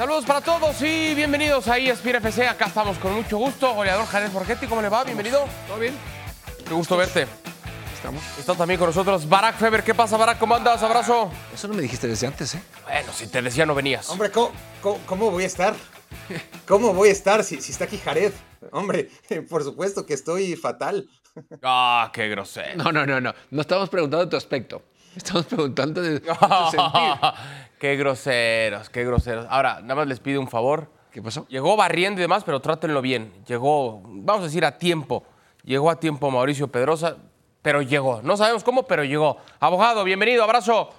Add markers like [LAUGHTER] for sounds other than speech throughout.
Saludos para todos y bienvenidos a ESPN FC. Acá estamos con mucho gusto. Goleador Jared Borghetti, ¿cómo le va? Bienvenido. ¿Todo bien? Qué gusto verte. Estamos. Está también con nosotros Barack Feber. ¿Qué pasa, Barack? ¿Cómo andas? Abrazo. Eso no me dijiste desde antes, ¿eh? Bueno, si te decía no venías. Hombre, ¿cómo, cómo, cómo voy a estar? ¿Cómo voy a estar si, si está aquí Jared? Hombre, [LAUGHS] por supuesto que estoy fatal. Ah, qué grosero. No, no, no, no. No estamos preguntando de tu aspecto. Estamos preguntando de, de tu [LAUGHS] sentir. Qué groseros, qué groseros. Ahora, nada más les pido un favor. ¿Qué pasó? Llegó barriendo y demás, pero trátenlo bien. Llegó, vamos a decir, a tiempo. Llegó a tiempo Mauricio Pedrosa, pero llegó. No sabemos cómo, pero llegó. Abogado, bienvenido, abrazo.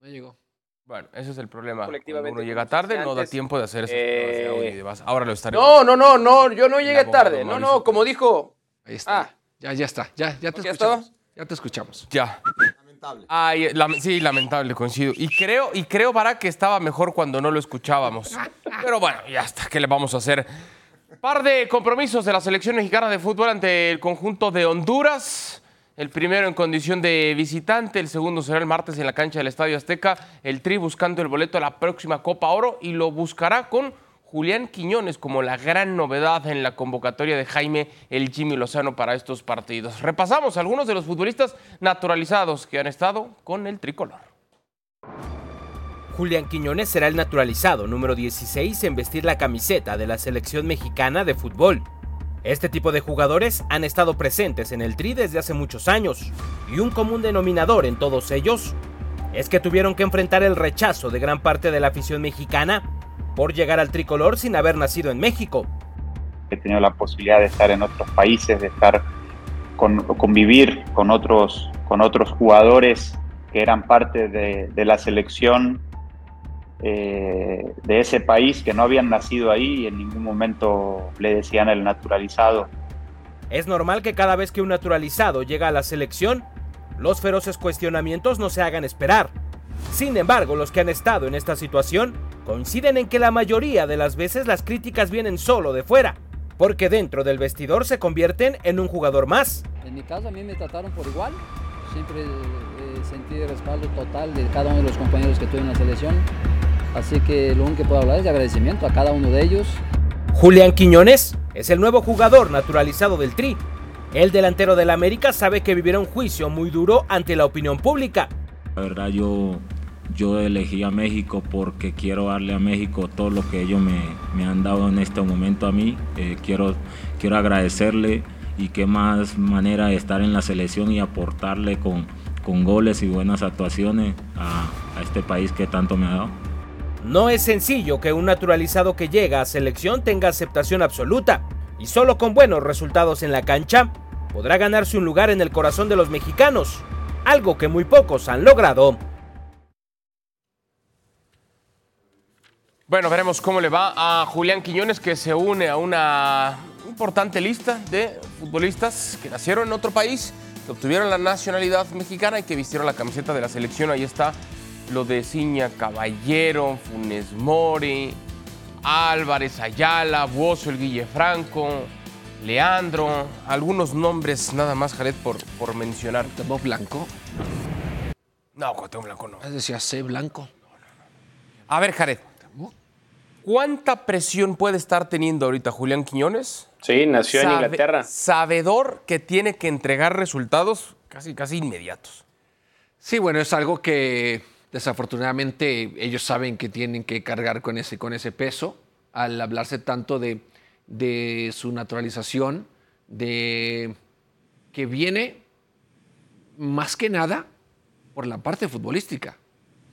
No llegó. Bueno, ese es el problema. Cuando uno llega tarde, no da tiempo de hacer esas eh. Ahora lo estaré. No, no, no, no, yo no llegué tarde. No, no, como dijo. Ahí está. Ah. Ya, ya está. Ya, ya te ¿Ya escuchamos. Ya te escuchamos. Ya. Lamentable. Ay, sí, lamentable, coincido. Y creo, y creo, para que estaba mejor cuando no lo escuchábamos. Pero bueno, ya está, ¿qué le vamos a hacer? Par de compromisos de la selección mexicana de fútbol ante el conjunto de Honduras. El primero en condición de visitante, el segundo será el martes en la cancha del Estadio Azteca. El Tri buscando el boleto a la próxima Copa Oro y lo buscará con Julián Quiñones como la gran novedad en la convocatoria de Jaime el Jimmy Lozano para estos partidos. Repasamos algunos de los futbolistas naturalizados que han estado con el tricolor. Julián Quiñones será el naturalizado número 16 en vestir la camiseta de la selección mexicana de fútbol. Este tipo de jugadores han estado presentes en el Tri desde hace muchos años, y un común denominador en todos ellos es que tuvieron que enfrentar el rechazo de gran parte de la afición mexicana por llegar al tricolor sin haber nacido en México. he tenido la posibilidad de estar en otros países, de estar con, convivir con otros, con otros jugadores que eran parte de, de la selección eh, de ese país, que no habían nacido ahí y en ningún momento le decían el naturalizado. Es normal que cada vez que un naturalizado llega a la selección, los feroces cuestionamientos no se hagan esperar. Sin embargo, los que han estado en esta situación coinciden en que la mayoría de las veces las críticas vienen solo de fuera, porque dentro del vestidor se convierten en un jugador más. En mi caso a mí me trataron por igual. Siempre eh, sentí el respaldo total de cada uno de los compañeros que tuve en la selección. Así que lo único que puedo hablar es de agradecimiento a cada uno de ellos. Julián Quiñones es el nuevo jugador naturalizado del Tri. El delantero del América sabe que vivirá un juicio muy duro ante la opinión pública. La verdad yo, yo elegí a México porque quiero darle a México todo lo que ellos me, me han dado en este momento a mí. Eh, quiero, quiero agradecerle y qué más manera de estar en la selección y aportarle con, con goles y buenas actuaciones a, a este país que tanto me ha dado. No es sencillo que un naturalizado que llega a selección tenga aceptación absoluta, y solo con buenos resultados en la cancha podrá ganarse un lugar en el corazón de los mexicanos, algo que muy pocos han logrado. Bueno, veremos cómo le va a Julián Quiñones, que se une a una importante lista de futbolistas que nacieron en otro país, que obtuvieron la nacionalidad mexicana y que vistieron la camiseta de la selección. Ahí está lo de Ciña Caballero, Funes Mori, Álvarez Ayala, Buoso, el Guille Franco, Leandro, algunos nombres nada más, Jared, por, por mencionar. Bob Blanco. No, Cuauhtémoc Blanco no. Ah, Decía C Blanco. A ver, Jared, ¿cuánta presión puede estar teniendo ahorita Julián Quiñones? Sí, nació en Sabe- Inglaterra. Sabedor que tiene que entregar resultados casi, casi inmediatos. Sí, bueno, es algo que desafortunadamente ellos saben que tienen que cargar con ese, con ese peso al hablarse tanto de, de su naturalización, de que viene más que nada por la parte futbolística,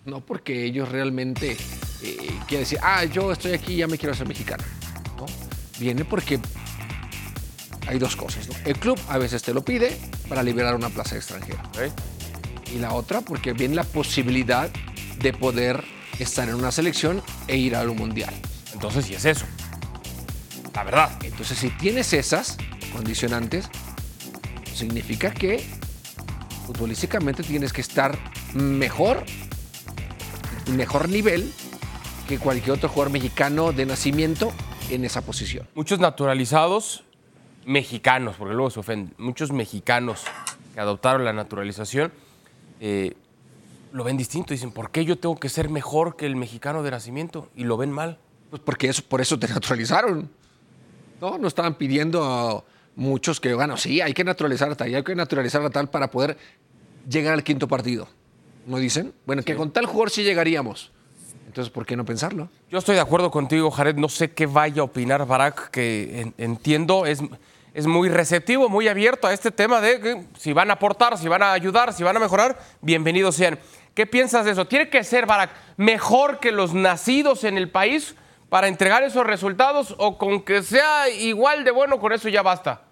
no porque ellos realmente eh, quieren decir, ah, yo estoy aquí y ya me quiero hacer mexicano. ¿no? Viene porque hay dos cosas. ¿no? El club a veces te lo pide para liberar una plaza extranjera y la otra porque viene la posibilidad de poder estar en una selección e ir a un mundial. Entonces, sí es eso. La verdad. Entonces, si tienes esas condicionantes, significa que futbolísticamente tienes que estar mejor, mejor nivel que cualquier otro jugador mexicano de nacimiento en esa posición. Muchos naturalizados mexicanos, porque luego se ofenden, muchos mexicanos que adoptaron la naturalización, eh, lo ven distinto. Dicen, ¿por qué yo tengo que ser mejor que el mexicano de nacimiento? Y lo ven mal. Pues porque eso, por eso te [LAUGHS] naturalizaron. No, no estaban pidiendo a muchos que, bueno, sí, hay que naturalizar a tal, y hay que naturalizar a tal para poder llegar al quinto partido. ¿No dicen? Bueno, que con tal jugador sí llegaríamos. Entonces, ¿por qué no pensarlo? Yo estoy de acuerdo contigo, Jared. No sé qué vaya a opinar Barak, que en- entiendo, es, es muy receptivo, muy abierto a este tema de que si van a aportar, si van a ayudar, si van a mejorar, bienvenidos sean. ¿Qué piensas de eso? ¿Tiene que ser Barak mejor que los nacidos en el país para entregar esos resultados o con que sea igual de bueno, con eso ya basta?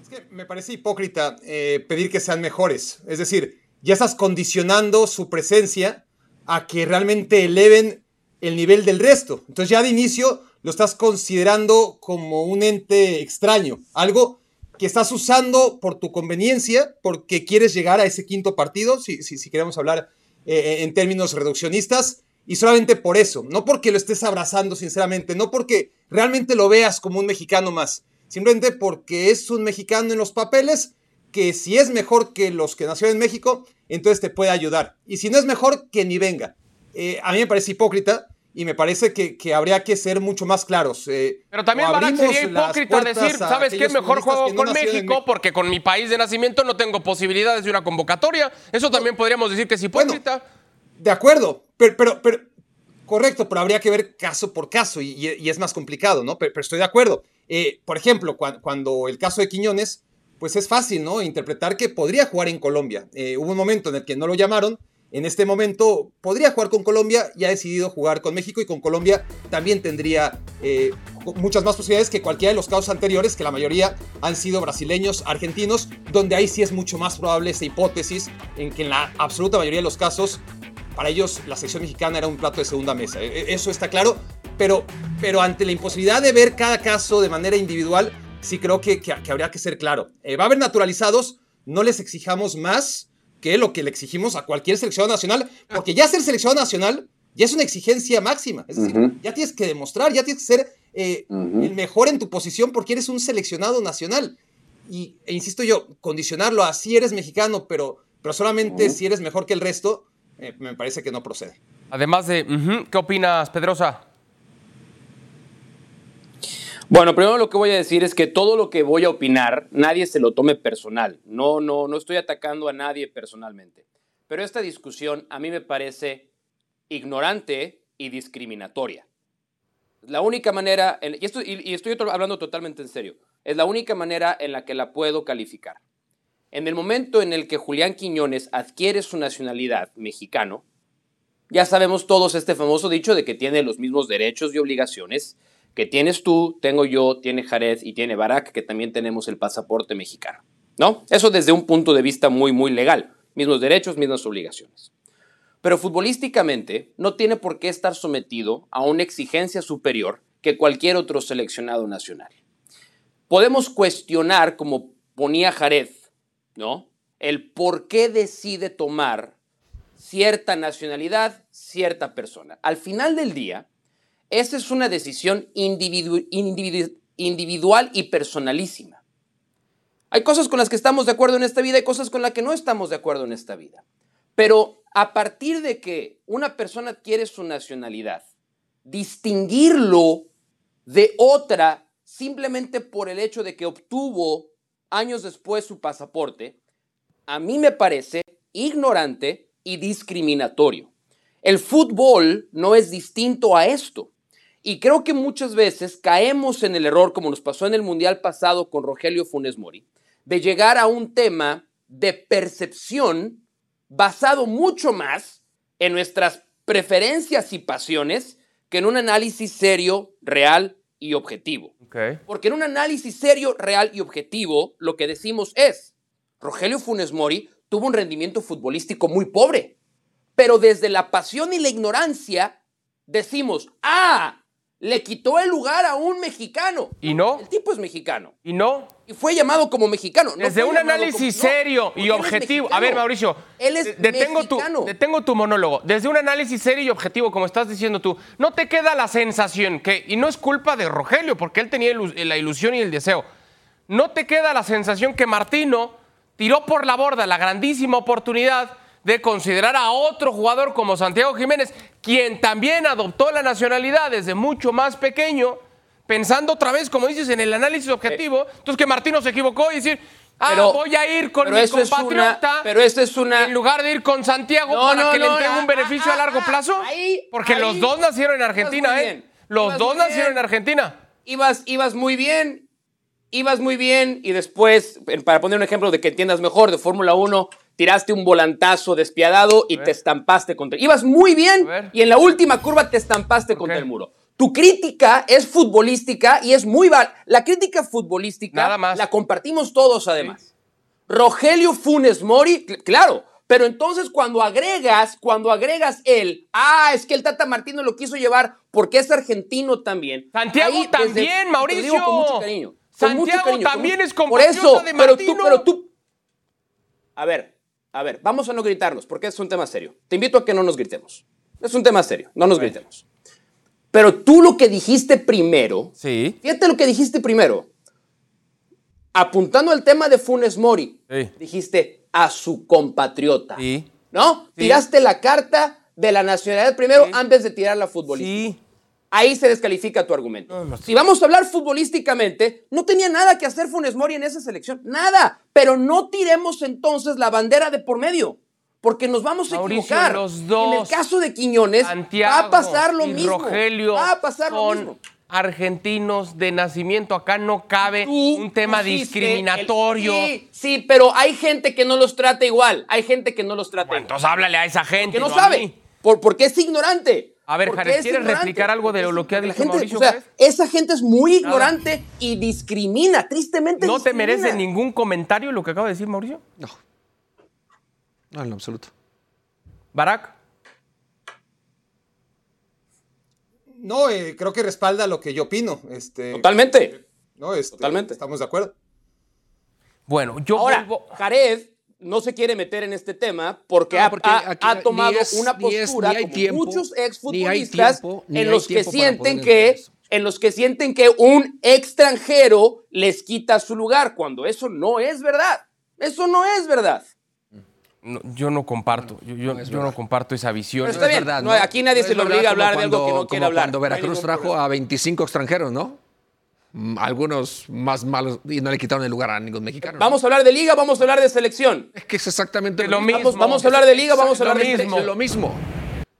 Es que me parece hipócrita eh, pedir que sean mejores. Es decir, ya estás condicionando su presencia a que realmente eleven el nivel del resto. Entonces ya de inicio lo estás considerando como un ente extraño, algo que estás usando por tu conveniencia, porque quieres llegar a ese quinto partido, si, si, queremos hablar eh, en términos reduccionistas, y solamente por eso, no porque lo estés abrazando sinceramente, no porque realmente lo veas como un mexicano más, simplemente porque es un mexicano en los papeles que si es mejor que los que nacieron en México, entonces te puede ayudar. Y si no es mejor, que ni venga. Eh, a mí me parece hipócrita y me parece que, que habría que ser mucho más claros. Eh, Pero también abrimos sería hipócrita decir, ¿sabes qué? Mejor juego que no con México porque con mi país de nacimiento no tengo posibilidades de una convocatoria. Eso también podríamos decir que es hipócrita. De acuerdo, pero, pero, pero- correcto, pero habría que ver caso por caso y, es más complicado, ¿no? Pero, estoy de acuerdo. Eh, por ejemplo, cuan- cuando el caso de Quiñones, pues es fácil, ¿no? Interpretar que podría jugar en Colombia. Eh, hubo un momento en el que no lo llamaron. En este momento podría jugar con Colombia y ha decidido jugar con México y con Colombia también tendría eh, muchas más posibilidades que cualquiera de los casos anteriores, que la mayoría han sido brasileños, argentinos, donde ahí sí es mucho más probable esa hipótesis en que en la absoluta mayoría de los casos para ellos la sección mexicana era un plato de segunda mesa. E- e- Eso está claro, pero, pero ante la imposibilidad de ver cada caso de manera individual, sí creo que, que- que habría que ser claro. Eh, va a haber naturalizados, no les exijamos más que lo que le exigimos a cualquier selección nacional, porque ya ser selección nacional ya es una exigencia máxima. Es decir, Ujú. ya tienes que demostrar, ya tienes que ser eh, Ujú. el mejor en tu posición porque eres un seleccionado nacional. Y, e insisto yo, condicionarlo a si eres mexicano, pero, pero solamente Ujú. si eres mejor que el resto, eh, me parece que no procede. Además de, ¿qué opinas, Pedrosa? Bueno, primero lo que voy a decir es que todo lo que voy a opinar, nadie se lo tome personal. No, no, no estoy atacando a nadie personalmente. Pero esta discusión a mí me parece ignorante y discriminatoria. La única manera, en- y, esto- y- y estoy to- hablando totalmente en serio, es la única manera en la que la puedo calificar. En el momento en el que Julián Quiñones adquiere su nacionalidad mexicano, ya sabemos todos este famoso dicho de que tiene los mismos derechos y obligaciones que tienes tú, tengo yo, tiene Jared y tiene Barak, que también tenemos el pasaporte mexicano. ¿No? Eso desde un punto de vista muy, muy legal. Mismos derechos, mismas obligaciones. Pero futbolísticamente no tiene por qué estar sometido a una exigencia superior que cualquier otro seleccionado nacional. Podemos cuestionar, como ponía Jared, ¿no? El por qué decide tomar cierta nacionalidad, cierta persona. Al final del día, esa es una decisión individu- individu- individual y personalísima. Hay cosas con las que estamos de acuerdo en esta vida y cosas con las que no estamos de acuerdo en esta vida. Pero a partir de que una persona adquiere su nacionalidad, distinguirlo de otra simplemente por el hecho de que obtuvo años después su pasaporte, a mí me parece ignorante y discriminatorio. El fútbol no es distinto a esto. Y creo que muchas veces caemos en el error, como nos pasó en el Mundial pasado con Rogelio Funes Mori, de llegar a un tema de percepción basado mucho más en nuestras preferencias y pasiones que en un análisis serio, real y objetivo. Porque en un análisis serio, real y objetivo, lo que decimos es, Rogelio Funes Mori tuvo un rendimiento futbolístico muy pobre, pero desde la pasión y la ignorancia decimos, ah, le quitó el lugar a un mexicano. ¿Y no? El tipo es mexicano. ¿Y no? Y fue llamado como mexicano. no Desde un análisis como- serio y objetivo. A ver, Mauricio. Él es de- detengo tu, mexicano. detengo tu monólogo. Desde un análisis serio y objetivo, como estás diciendo tú, no te queda la sensación que, y no es culpa de Rogelio, porque él tenía la ilusión y el deseo, no te queda la sensación que Martino tiró por la borda la grandísima oportunidad de considerar a otro jugador como Santiago Jiménez, quien también adoptó la nacionalidad desde mucho más pequeño, pensando otra vez, como dices, en el análisis objetivo. Entonces que Martino se equivocó y decir, ah, Pero- voy a ir con mi eso es compatriota. una- pero eso es una- En lugar de ir con Santiago No, para no, que le entregue ah, un beneficio ah, a largo ah, plazo. ahí, Porque ahí. los dos nacieron en Argentina, ¿eh? Los dos nacieron en Argentina. ibas, ibas muy bien, ibas muy bien y después, eh, para poner un ejemplo de que entiendas mejor, de Fórmula 1, tiraste un volantazo despiadado y te estampaste contra... Ibas muy bien y en la última curva te estampaste contra el muro. Tu crítica es futbolística y es muy... val- La crítica futbolística Nada más. la compartimos todos además. Rogelio Funes Mori, cl- claro, pero entonces cuando agregas, cuando agregas el, ah, es que el Tata Martino lo quiso llevar porque es argentino también. Santiago Ahí, desde- también, te Mauricio. digo con mucho cariño. con mucho Santiago cariño, con también mucho- es Por compatriota eso, de pero tú, pero tú. A ver, a ver, vamos a no gritarnos porque es un tema serio. Te invito a que no nos gritemos. Es un tema serio, no nos gritemos. Pero tú lo que dijiste primero, Sí. fíjate lo que dijiste primero. Apuntando al tema de Funes Mori, Sí. dijiste a su compatriota. Sí. ¿No? Tiraste la carta de la nacionalidad primero antes de tirar la futbolística. Sí. Ahí se descalifica tu argumento. No, no. Si vamos a hablar futbolísticamente, no tenía nada que hacer Funes Mori en esa selección. Nada. Pero no tiremos entonces la bandera de por medio. Porque nos vamos a Mauricio, equivocar. los dos, en el caso de Quiñones, Santiago va a pasar lo y mismo. Rogelio va a pasar lo mismo. argentinos de nacimiento. Acá no cabe Tú un tema discriminatorio. el- sí, sí, pero hay gente que no los trata igual. Hay gente que no los trata Bueno, igual. entonces háblale a esa gente. Que no a sabe. Por, porque es ignorante. A ver, Jared, es ¿quieres ignorante. replicar algo de lo que ha dicho gente, Mauricio o sea, esa gente es muy Nada. ignorante y discrimina, tristemente ¿No te merece ningún comentario lo que acaba de decir Mauricio? No. No, en lo absoluto. Barack. No, eh, creo que respalda lo que yo opino. Este, Totalmente. no, este, Totalmente. Estamos de acuerdo. Bueno, yo Ahora, vuelvo- Jared no se quiere meter en este tema porque, No, ha, porque ha- aquí ha ni tomado es- una es- postura hay como tiempo, muchos exfutbolistas tiempo, en los que sienten que eso. en los que sienten que un extranjero les quita su lugar cuando eso no es verdad. Eso no es verdad. no, yo no comparto. Yo, yo- No es yo no verdad. comparto esa visión. Pero está bien. no, aquí nadie se es le verdad obliga a hablar de algo que no quiere hablar. Cuando Veracruz trajo problema. a 25 extranjeros, ¿no? Mm, Algunos más malos y no le quitaron el lugar a ningún mexicano. ¿no? Vamos a hablar de liga, vamos a hablar de selección. Es que es exactamente Es lo mismo. Vamos, vamos a hablar de liga, vamos a Lo hablar de mismo. Lo mismo.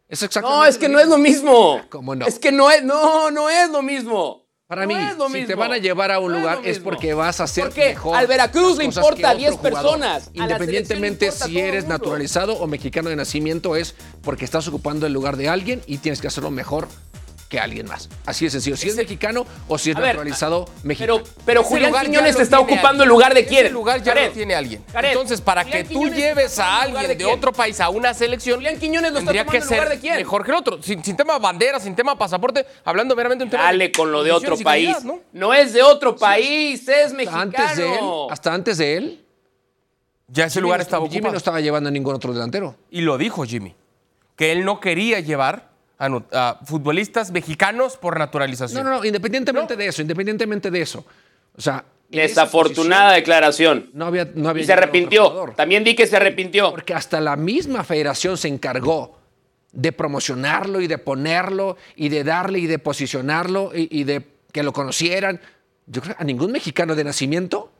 Es exactamente No, es que no es lo mismo. ¿Cómo no? Es que no es, no, no es lo mismo. Para No mí, lo si te van a llevar a un No lugar lo es porque vas a hacer Porque mejor al Veracruz le importa otro 10 jugador. personas, a Independientemente si eres naturalizado o mexicano de nacimiento, es porque estás ocupando el lugar de alguien y tienes que hacerlo mejor que alguien más. Así de sencillo. Si es mexicano o si es A ver, naturalizado mexicano. Pero, pero Julián Quiñones lo está ocupando el lugar de Ese quién. lugar ya Jared, lo tiene alguien. Jared, Entonces, para Julián que tú Quiñones lleves está a el alguien de, otro país a una selección, Julián Quiñones lo está tendría que tomando el lugar ser de quién. mejor que el otro. Sin, sin tema bandera, sin tema pasaporte, hablando meramente de un tema Dale con lo de otro país. calidad, ¿no? es de otro país, es mexicano. Antes de él, hasta antes de él, Ya ese lugar estaba Jimmy ocupado. no estaba llevando a ningún otro delantero. Y lo dijo Jimmy, que él no quería llevar a, nu- a futbolistas mexicanos por naturalización. No, no, no, independientemente de eso, independientemente de eso. O sea, Desafortunada posición declaración. No había, no había Y se arrepintió. También di que se arrepintió. Porque hasta la misma federación se encargó de promocionarlo y de ponerlo y de darle y de posicionarlo y, y de que lo conocieran. Yo creo que a ningún mexicano de nacimiento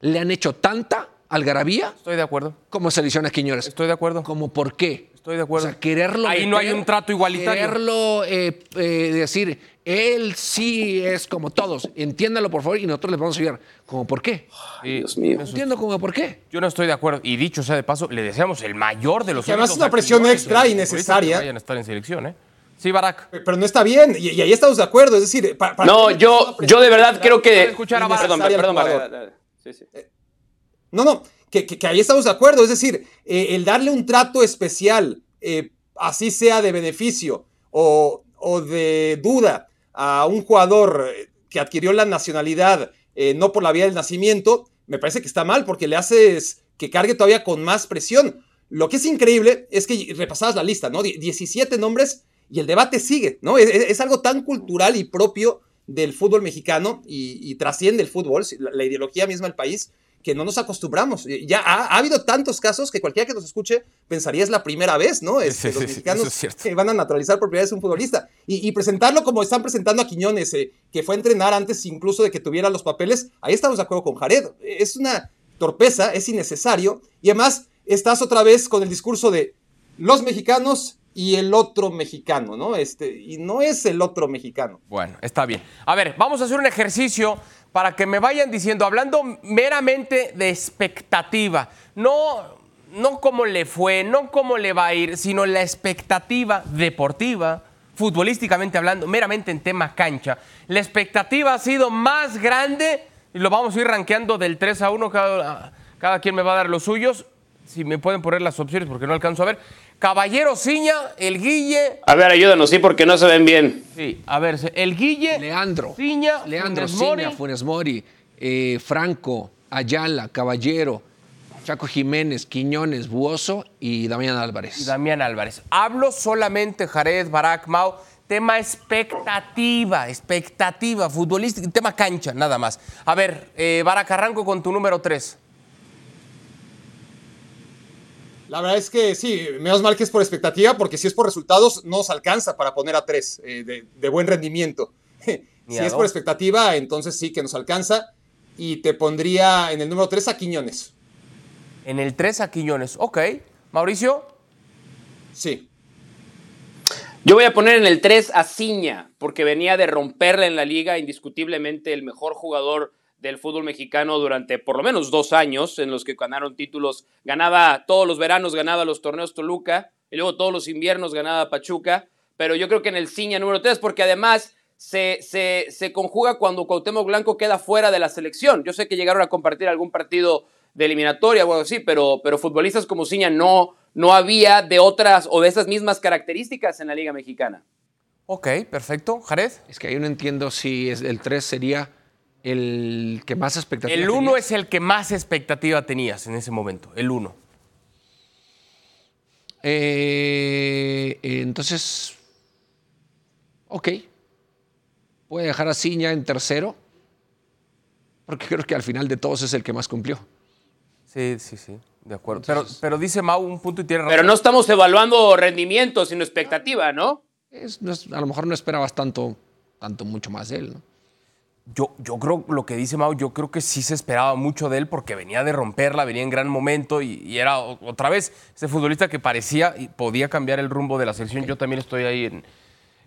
le han hecho tanta algarabía Estoy de acuerdo. como se le hicieron a Quiñones. Estoy de acuerdo. ¿Como por qué? Estoy de acuerdo. O sea, quererlo Ahí no hay un trato igualitario. Quererlo eh, eh, decir, él sí es como todos. Entiéndalo, por favor, y nosotros les vamos a ayudar. ¿Como por qué? Dios mío. No entiendo como por qué. Yo no estoy de acuerdo. Y dicho sea de paso, le deseamos el mayor de los Que además es una presión extra y a los innecesaria. futbolistas que vayan a estar en selección, ¿eh? Sí, Barack. Pero no está bien, y, y ahí estamos de acuerdo. Es decir, pa- para No, mí es yo, yo de verdad creo que. escuchar a Perdón, al perdón, dale, dale. Sí, sí. No, no, que, que- que ahí estamos de acuerdo. Es decir, eh, el darle un trato especial, eh, así sea de beneficio o, de duda a un jugador eh, que adquirió la nacionalidad no por la vía del nacimiento, me parece que está mal porque le haces que cargue todavía con más presión. Lo que es increíble es que repasabas la lista, ¿no? Die- 17 nombres y el debate sigue, ¿no? Es, algo tan cultural y propio del fútbol mexicano y, trasciende el fútbol, la ideología misma del país, que no nos acostumbramos. Ya ha, ha, habido tantos casos que cualquiera que nos escuche pensaría es la primera vez, ¿no? Es, Sí, sí, los mexicanos es que van a naturalizar por primera vez un futbolista. Y, y presentarlo como están presentando a Quiñones, eh, que fue a entrenar antes incluso de que tuviera los papeles, ahí estamos de acuerdo con Jared. Es una torpeza, es innecesario. Y además estás otra vez con el discurso de los mexicanos y el otro mexicano, ¿no? Este, y no es el otro mexicano. Bueno, está bien. A ver, vamos a hacer un ejercicio para que me vayan diciendo, hablando meramente de expectativa, no, no cómo le fue, no cómo le va a ir, sino la expectativa deportiva, futbolísticamente hablando, meramente en tema cancha. La expectativa ha sido más grande, y lo vamos a ir rankeando del 3 a 1, cada, cada quien me va a dar los suyos. Si me pueden poner las opciones porque no alcanzo a ver. Caballero Ciña, el Guille, A ver, ayúdanos, sí, porque no se ven bien. Sí, a ver, el Guille, Leandro. Ciña, Leandro Funes Mori. Ciña, Funes Mori, eh, Franco, Ayala, Caballero, Chaco Jiménez, Quiñones, Buoso y Damián y Álvarez. Damián Álvarez. Hablo solamente, Jared, Barak, Mau, tema expectativa, expectativa futbolística, tema cancha, nada más. A ver, eh, Barak, arranco con tu número 3. La verdad es que sí, menos mal que es por expectativa, porque si es por resultados, no nos alcanza para poner a tres eh, de, de buen rendimiento. [LAUGHS] Si es por expectativa, entonces sí que nos alcanza. Y te pondría en el número 3 a Quiñones. En el 3 a Quiñones. Ok. Mauricio, Sí. Yo voy a poner en el 3 a Ciña, porque venía de romperla en la liga, indiscutiblemente el mejor jugador del fútbol mexicano durante por lo menos dos años, en los que ganaron títulos, ganaba todos los veranos, ganaba los torneos Toluca, y luego todos los inviernos ganaba Pachuca, pero yo creo que en el Ciña número 3, porque además se, se, se conjuga cuando Cuauhtémoc Blanco queda fuera de la selección. Yo sé que llegaron a compartir algún partido de eliminatoria o algo así, pero, pero futbolistas como Ciña no, no había de otras o de esas mismas características en la Liga Mexicana. ok, perfecto. Jared. Es que ahí no entiendo si es el 3 sería el que más expectativa El 1 tenía. es el que más expectativa tenías en ese momento. El 1. Eh, entonces, ok. Voy a dejar a Ciña en tercero, porque creo que al final de todos es el que más cumplió. Sí, sí, sí. De acuerdo. Pero, pero dice Mau un punto y tiene razón. Pero no estamos evaluando rendimiento, sino expectativa, ¿no? Es- no es- a lo mejor no esperabas tanto, tanto mucho más de él, ¿no? Yo, yo creo, lo que dice Mau, yo creo que sí se esperaba mucho de él porque venía de romperla, venía en gran momento y, y era otra vez ese futbolista que parecía y podía cambiar el rumbo de la selección. Yo también estoy ahí en,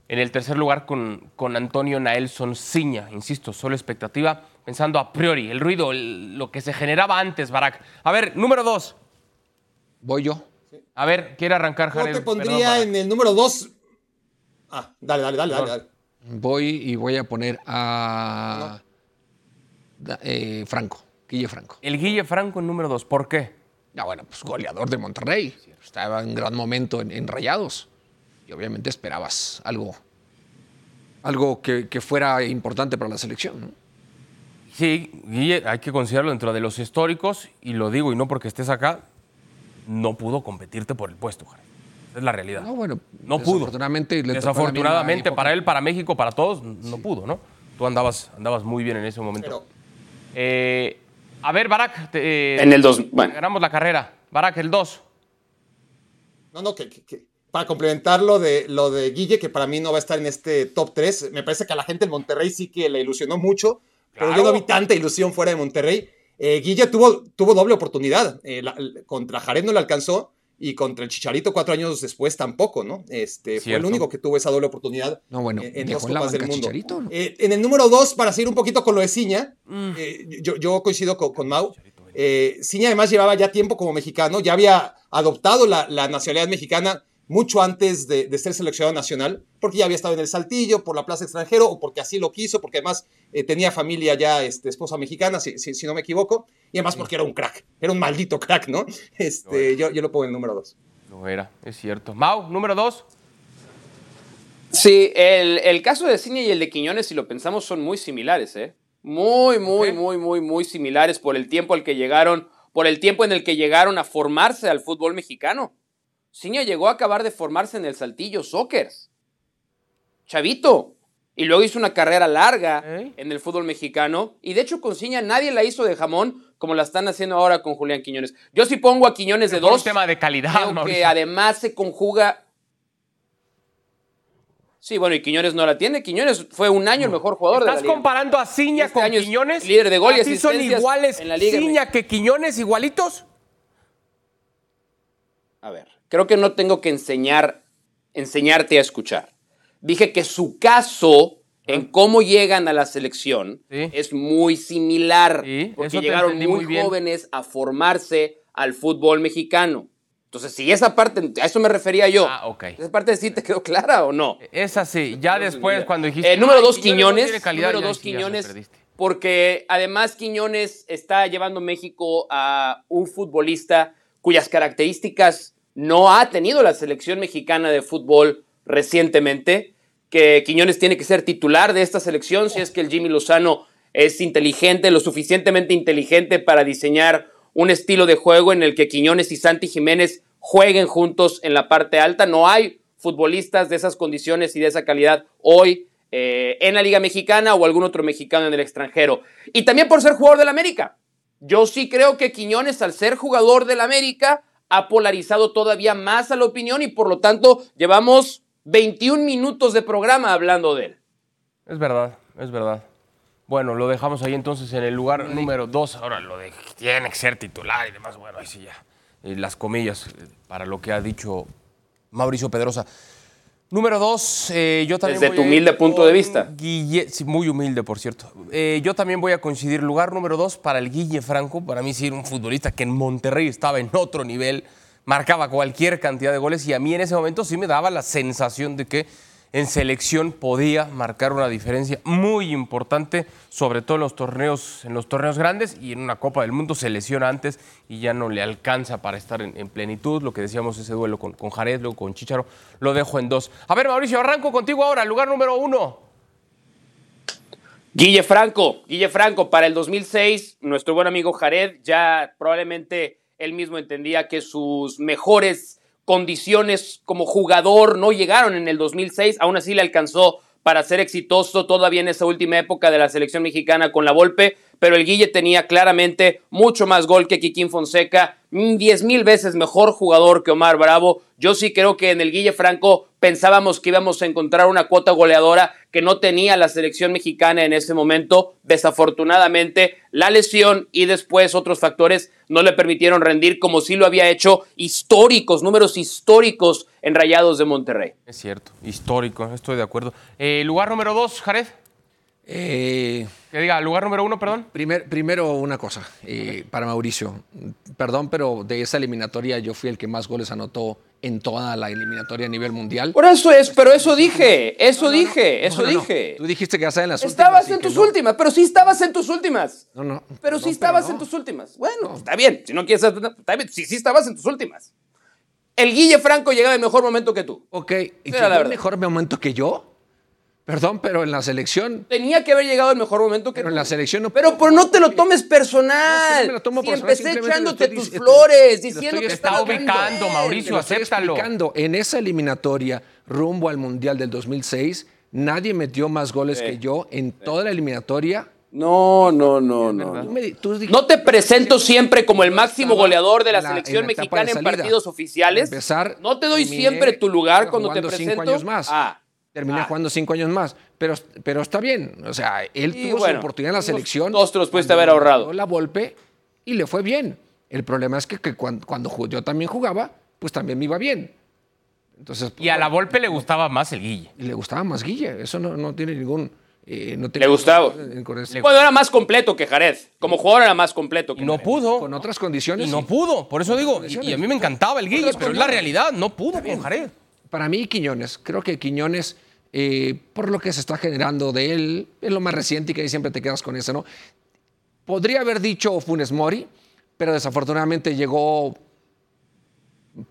en el tercer lugar con, con Antonio Naelson Ciña, insisto, solo expectativa, pensando a priori, el ruido, el- lo que se generaba antes, Barak. A ver, número dos. Voy yo. A ver, quiere arrancar Yo Jared. te Perdón, pondría en el número 2. Ah, dale, dale, dale, dale. dale. Voy y voy a poner a da- eh, Franco, Guille Franco. El Guille Franco en número dos. ¿Por qué? Ya bueno, pues goleador de Monterrey. Estaba en gran momento en, en Rayados. Y obviamente esperabas algo, algo que, que fuera importante para la selección. ¿no? Sí, Guille, hay que considerarlo dentro de los históricos, y lo digo, y no porque estés acá, no pudo competirte por el puesto, Jared. Es la realidad. No, bueno, No pudo. Desafortunadamente, le Desafortunadamente para él, para México, para todos, no pudo, ¿no? Tú andabas, andabas muy bien en ese momento. Pero Eh, a ver, Barak, te- eh, En el 2. Bueno, ganamos la carrera. Barak, el 2. No, no, que, que- que- para complementar lo de, lo de Guille, que para mí no va a estar en este top 3, me parece que a la gente en Monterrey sí que le ilusionó mucho, pero yo no vi tanta ilusión fuera de Monterrey. Eh, Guille tuvo, tuvo doble oportunidad. Eh, la- la- contra Jared no le alcanzó y contra el Chicharito cuatro años después tampoco, ¿no? Este, fue el único que tuvo esa doble oportunidad No, bueno, en, en dejó dos en la Copas del Mundo. Eh, en el número 2, para seguir un poquito con lo de Ciña, Mm. eh, yo, yo coincido con, con Mau. Eh, Ciña además llevaba ya tiempo como mexicano, ya había adoptado la, la nacionalidad mexicana mucho antes de, de ser seleccionado nacional, porque ya había estado en el Saltillo, por la plaza extranjero, o porque así lo quiso, porque además eh, tenía familia ya, este, esposa mexicana, si, si- si no me equivoco, y además porque era un crack, era un maldito crack, ¿no? [LAUGHS] Este, yo, yo lo pongo en el número 2. No era, es cierto. Mau, número 2. Sí, el, el caso de Ciña y el de Quiñones, si lo pensamos, son muy similares, ¿eh? Muy, muy, muy, muy, muy similares por el tiempo al que llegaron, por el tiempo en el que llegaron a formarse al fútbol mexicano. Ciña llegó a acabar de formarse en el Saltillo Soccer. Chavito. y luego hizo una carrera larga ¿Eh? en el fútbol mexicano. Y de hecho, con Ciña nadie la hizo de jamón como la están haciendo ahora con Julián Quiñones. Yo sí pongo a Quiñones de Por un dos. tema de calidad, que además se conjuga. Sí, bueno, y Quiñones no la tiene. Quiñones fue un año el mejor jugador de la ¿Estás liga. comparando a Ciña Este con Quiñones? líder de gol y ¿Así son iguales en la Liga Ciña que Quiñones, igualitos? A ver, creo que no tengo que enseñar, enseñarte a escuchar. Dije que su caso en cómo llegan a la selección Sí. es muy similar, Sí, porque llegaron muy, jóvenes a formarse al fútbol mexicano. Entonces, si esa parte, a eso me refería yo. Ah, ok. ¿Esa parte sí te quedó clara o no? Es así. Ya después, cuando dijiste. Eh, número "Ay, dos, Quiñones. tiene calidad", número dos, Quiñones. Porque además Quiñones está llevando México a un futbolista cuyas características no ha tenido la selección mexicana de fútbol recientemente. Que Quiñones tiene que ser titular de esta selección si es que el Jimmy Lozano es inteligente, lo suficientemente inteligente para diseñar un estilo de juego en el que Quiñones y Santi Jiménez jueguen juntos en la parte alta. No hay futbolistas de esas condiciones y de esa calidad hoy eh, en la Liga Mexicana o algún otro mexicano en el extranjero. Y también por ser jugador del América. Yo sí creo que Quiñones, al ser jugador del América, ha polarizado todavía más a la opinión y por lo tanto llevamos 21 minutos de programa hablando de él. Es verdad, es verdad. Bueno, lo dejamos ahí entonces en el lugar número dos. Ahora lo de que tiene que ser titular y demás. Bueno, ahí sí ya. Eh, las comillas eh, para lo que ha dicho Mauricio Pedrosa. Número dos, eh, yo también. Desde voy tu humilde punto de vista. Guille- sí, muy humilde, por cierto. Eh, yo también voy a coincidir. Lugar número dos para el Guille Franco. Para mí, sí, era un futbolista que en Monterrey estaba en otro nivel. Marcaba cualquier cantidad de goles y a mí en ese momento sí me daba la sensación de que en selección podía marcar una diferencia muy importante, sobre todo en los torneos, en los torneos grandes y en una Copa del Mundo se lesiona antes y ya no le alcanza para estar en, en plenitud. Lo que decíamos ese duelo con, con Jared, luego con Chicharo, lo dejo en dos. A ver, Mauricio, arranco contigo ahora, lugar número uno. Guille Franco, Guille Franco, para el 2006, nuestro buen amigo Jared ya probablemente él mismo entendía que sus mejores condiciones como jugador no llegaron en el 2006, aún así le alcanzó para ser exitoso todavía en esa última época de la selección mexicana con la Volpe, pero el Guille tenía claramente mucho más gol que Kikín Fonseca, 10 mil veces mejor jugador que Omar Bravo. Yo sí creo que en el Guille Franco pensábamos que íbamos a encontrar una cuota goleadora que no tenía la selección mexicana en ese momento. Desafortunadamente, la lesión y después otros factores no le permitieron rendir como sí lo había hecho históricos, números históricos en Rayados de Monterrey. Es cierto, histórico, estoy de acuerdo. Eh, lugar número dos, Jared. Eh, Que diga, lugar número uno, perdón. primer- primero una cosa, eh, para Mauricio. Perdón, pero de esa eliminatoria yo fui el que más goles anotó en toda la eliminatoria a nivel mundial. Por eso es, pero eso dije, eso dije, eso No, no, no. dije. Tú dijiste que ya en las Estabas últimas y en tus no. últimas, pero sí estabas en tus últimas. No, no. Pero sí estabas no. en tus últimas. Bueno, está bien. Si no quieres, está bien. Sí, sí estabas en tus últimas. El Guille Franco llegaba en mejor momento que tú. Ok, ¿y la en verdad. mejor momento que yo? Perdón, pero en la selección, Tenía que haber llegado en mejor momento que pero en la selección no Pero por no te lo tomes personal. No, me lo tomo si personal, empecé echándote tus flores, lo diciendo que está ubicando. Mauricio. Acéptalo. En esa eliminatoria rumbo al Mundial del 2006, nadie metió más goles que yo en toda la eliminatoria. No, no, no, no. No te presento siempre como el máximo goleador de la selección mexicana en partidos oficiales. No te doy siempre tu lugar cuando te presento. cinco años más. Ah, Terminé Ah. jugando cinco años más. Pero, pero está bien. O sea, él Y tuvo bueno, su oportunidad en la selección. dos te los pudiste haber ahorrado. La Volpe y le fue bien. El problema es que, que cuan- cuando, yo también jugaba, pues también me iba bien. Entonces, Y a la Volpe le gustaba más el Guille. y le gustaba más Guille. Eso no, no tiene ningún. eh, no tiene Le gustaba. Bueno, era más completo que Jared. Como jugador era más completo que Y no Jared. pudo. Con otras condiciones. Y no sí. pudo. Por eso digo, y, y a mí me encantaba el Guille, pero es la realidad. No pudo con Jared. Para mí, Quiñones, creo que Quiñones, eh, por lo que se está generando de él, es lo más reciente y que ahí siempre te quedas con eso, ¿no? Podría haber dicho Funes Mori, pero desafortunadamente llegó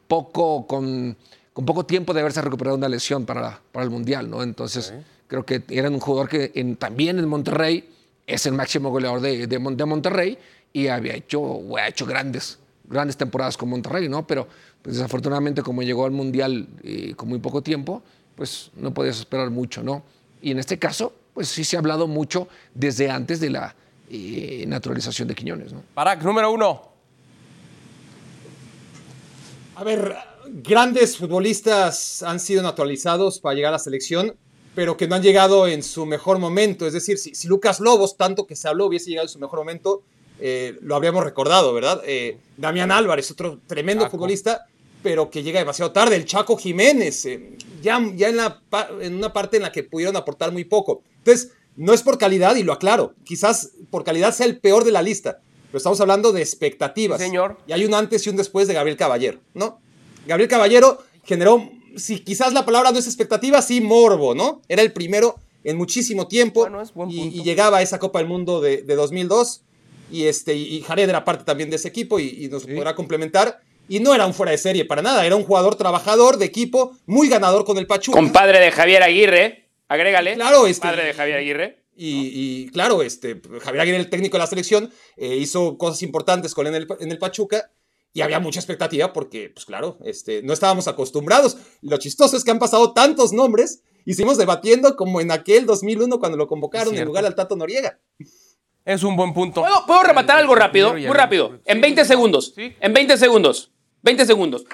poco con, con poco tiempo de haberse recuperado una lesión para, para el Mundial, ¿no? Entonces, creo que era un jugador que en- también en Monterrey es el máximo goleador de, de de Monterrey y había hecho, ha hecho grandes, grandes temporadas con Monterrey, ¿no? Pero pues, desafortunadamente como llegó al Mundial eh, con muy poco tiempo, pues no podías esperar mucho, ¿no? Y en este caso, pues sí se ha hablado mucho desde antes de la eh, naturalización de Quiñones. ¿no? Barak, número uno. A ver, grandes futbolistas han sido naturalizados para llegar a la selección, pero que no han llegado en su mejor momento. Es decir, si, si Lucas Lobos, tanto que se habló, hubiese llegado en su mejor momento, eh, lo habríamos recordado, ¿verdad? Eh, Damián Álvarez, otro tremendo Chaco. futbolista, pero que llega demasiado tarde. El Chaco Jiménez, eh, ya, ya en, la, en una parte en la que pudieron aportar muy poco. Entonces, no es por calidad, y lo aclaro, quizás por calidad sea el peor de la lista, pero estamos hablando de expectativas. Sí, señor. Y hay un antes y un después de Gabriel Caballero, ¿no? Gabriel Caballero generó, si quizás la palabra no es expectativa, sí morbo, ¿no? Era el primero en muchísimo tiempo Bueno, y, y llegaba a esa Copa del Mundo de, de 2002 y, este, y Jared era parte también de ese equipo y, y nos podrá complementar. Y no era un fuera de serie para nada, era un jugador trabajador de equipo, muy ganador con el Pachuca. Compadre de Javier Aguirre, agrégale. Claro, este- Padre de Javier Aguirre. Y, y, claro, este, Javier Aguirre, el técnico de la selección, eh, hizo cosas importantes con él en el, en el Pachuca y había mucha expectativa porque, pues claro, este, no estábamos acostumbrados. Lo chistoso es que han pasado tantos nombres y seguimos debatiendo como en aquel 2001 cuando lo convocaron en lugar al Tato Noriega. Es un buen punto. ¿Puedo, puedo rematar algo rápido? Y Muy rápido. En Sí. 20 segundos. En 20 segundos. 20 segundos.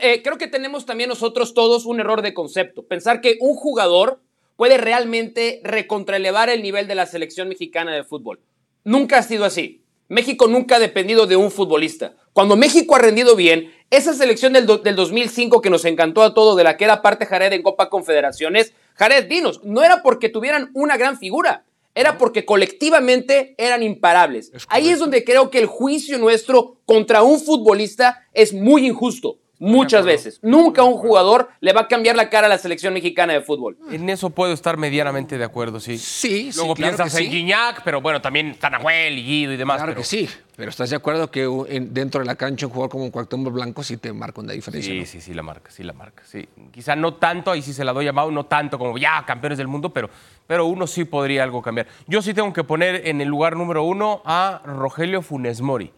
Eh, creo que tenemos también nosotros todos un error de concepto. Pensar que un jugador puede realmente recontraelevar el nivel de la selección mexicana de fútbol. Nunca ha sido así. México nunca ha dependido de un futbolista. Cuando México ha rendido bien, esa selección del, del 2005 que nos encantó a todos, de la que era parte Jared en Copa Confederaciones, Jared, dinos, no era porque tuvieran una gran figura, era porque colectivamente eran imparables. Ahí es donde creo que el juicio nuestro contra un futbolista es muy injusto. Muchas veces. Nunca un jugador le va a cambiar la cara a la selección mexicana de fútbol. En eso puedo estar medianamente de acuerdo, sí. Sí, sí, Luego claro piensas que en sí. Guiñac, pero bueno, también está Nahuel y Guido y demás. Claro pero- que sí, pero ¿estás de acuerdo que en- dentro de la cancha un jugador como Cuauhtémoc Blanco sí te marca una diferencia? Sí, ¿no? sí, sí, la marca, sí, la marca. Sí. Quizá no tanto, ahí sí se la doy a Mau, no tanto como ya campeones del mundo, pero, pero uno sí podría algo cambiar. Yo sí tengo que poner en el lugar número uno a Rogelio Funes Mori.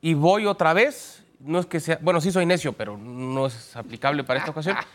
Y voy otra vez, no es que sea, bueno, sí soy necio, pero no es aplicable para esta ocasión. [LAUGHS]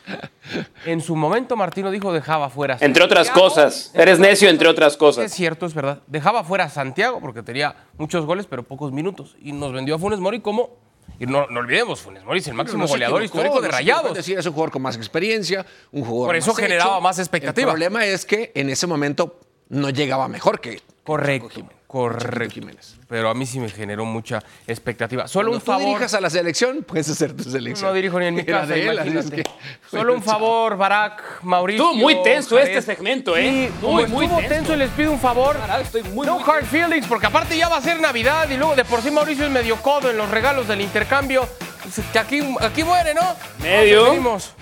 En su momento Martino dijo dejaba fuera. a Entre otras Santiago. cosas. Eres necio, entre otras Es cosas. cierto, es verdad. Dejaba fuera a Santiago porque tenía muchos goles, pero pocos minutos. Y nos vendió a Funes Mori como. Y no, no olvidemos, Funes Mori es el máximo No goleador equivocó, histórico de no Rayados. decir, es un jugador con más experiencia, un jugador Por eso más generaba hecho. más expectativa. El problema es que en ese momento no llegaba mejor que Correcto, correcto. Jiménez. Pero a mí sí me generó mucha expectativa. Solo Cuando un tú favor. dirijas a la selección, puedes hacer tu selección. No dirijo ni en mi casa, de él, es que- Solo un favor, Barack, Mauricio. Estuvo muy tenso Jared. este segmento, ¿eh? Sí, Muy, muy, tenso. tenso y les pido un favor. Caray, estoy muy, no muy hard feelings, porque aparte ya va a ser Navidad y luego de por sí Mauricio es medio codo en los regalos del intercambio. Pues, Que aquí, aquí muere, ¿no? Medio. Nos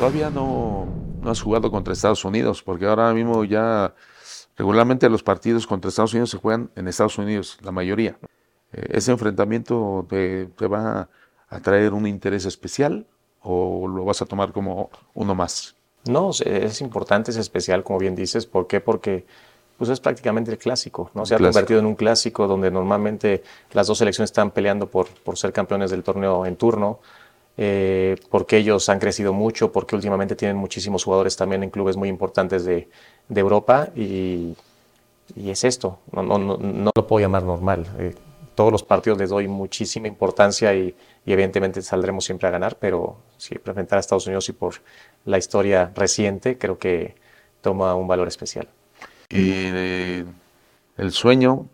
Todavía no, no has jugado contra Estados Unidos, porque ahora mismo ya regularmente los partidos contra Estados Unidos se juegan en Estados Unidos, la mayoría. Eh, ¿Ese enfrentamiento te, te va a traer un interés especial o lo vas a tomar como uno más? No, es- es importante, es especial, como bien dices. ¿Por qué? Porque pues es prácticamente el clásico, ¿no? Se ha Clásico. convertido en un clásico donde normalmente las dos selecciones están peleando por, por ser campeones del torneo en turno, eh, porque ellos han crecido mucho, porque últimamente tienen muchísimos jugadores también en clubes muy importantes de, de Europa y, y es esto, no, no, no, no lo puedo llamar normal. Eh, todos los partidos les doy muchísima importancia y, y evidentemente saldremos siempre a ganar, pero siempre enfrentar a Estados Unidos y por la historia reciente creo que toma un valor especial. Y eh, el sueño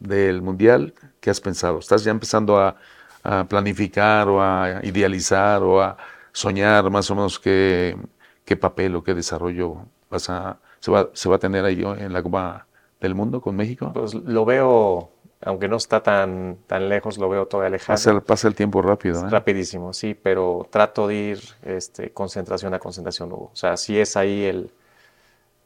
del Mundial, ¿qué has pensado? ¿Estás ya empezando a, a planificar o a idealizar o a soñar más o menos qué, qué papel o qué desarrollo vas a, se, va, se va a tener ahí en la Copa del Mundo con México? Pues lo veo, aunque no está tan, tan lejos, lo veo todavía lejano. Pasa, el- pasa el tiempo rápido. ¿eh? Rapidísimo, sí, pero trato de ir este, concentración a concentración, Hugo. O sea, sí es ahí el,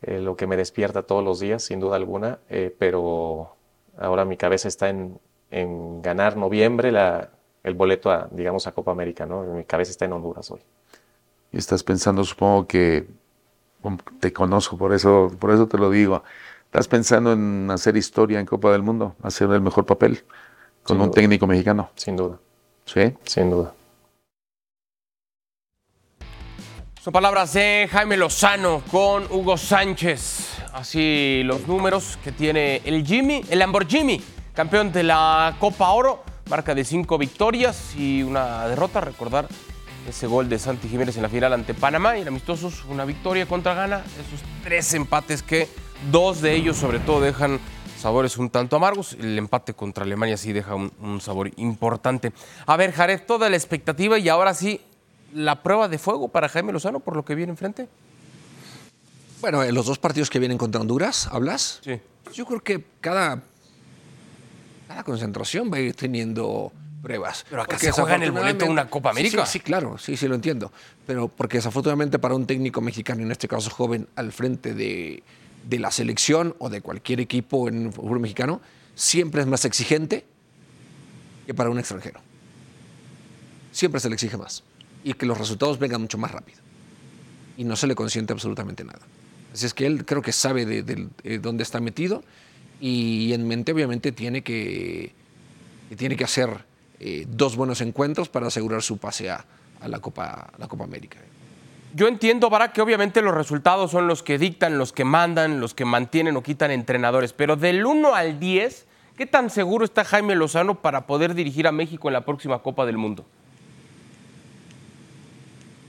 eh, lo que me despierta todos los días, sin duda alguna, eh, pero ahora mi cabeza está en, en ganar noviembre la, el boleto a, digamos, a Copa América, ¿no? Mi cabeza está en Honduras hoy. Y estás pensando, supongo que como te conozco, por eso, por eso te lo digo. estás pensando en hacer historia en Copa del Mundo, hacer el mejor papel con Sin un duda. técnico mexicano. Sin duda, ¿Sí? sin duda. Son palabras de Jaime Lozano con Hugo Sánchez. Así los números que tiene el Jimmy, el Lamborghini, campeón de la Copa Oro, marca de cinco victorias y una derrota. Recordar ese gol de Santi Jiménez en la final ante Panamá y en amistosos una victoria contra Ghana. Esos tres empates que dos de ellos sobre todo dejan sabores un tanto amargos. El empate contra Alemania sí deja un, un sabor importante. A ver, Jared, toda la expectativa y ahora sí la prueba de fuego para Jaime Lozano por lo que viene enfrente. Bueno, en los dos partidos que vienen contra Honduras, ¿hablas? Sí. Yo creo que cada, cada concentración va a ir teniendo pruebas. Pero acá Porque se juega en el boleto de una Copa Sí, América. Sí, sí, claro, sí, sí, lo entiendo. Pero porque desafortunadamente para un técnico mexicano, en este caso joven, al frente de, de la selección o de cualquier equipo en el fútbol mexicano, siempre es más exigente que para un extranjero. Siempre se le exige más. Y que los resultados vengan mucho más rápido. Y no se le consiente absolutamente nada. Así es que él creo que sabe de, de- de dónde está metido y en mente obviamente tiene que, que tiene que hacer eh, dos buenos encuentros para asegurar su pase a, a la, Copa, la Copa América. Yo entiendo, Barak, que obviamente los resultados son los que dictan, los que mandan, los que mantienen o quitan entrenadores, pero del 1 al 10, ¿qué tan seguro está Jaime Lozano para poder dirigir a México en la próxima Copa del Mundo?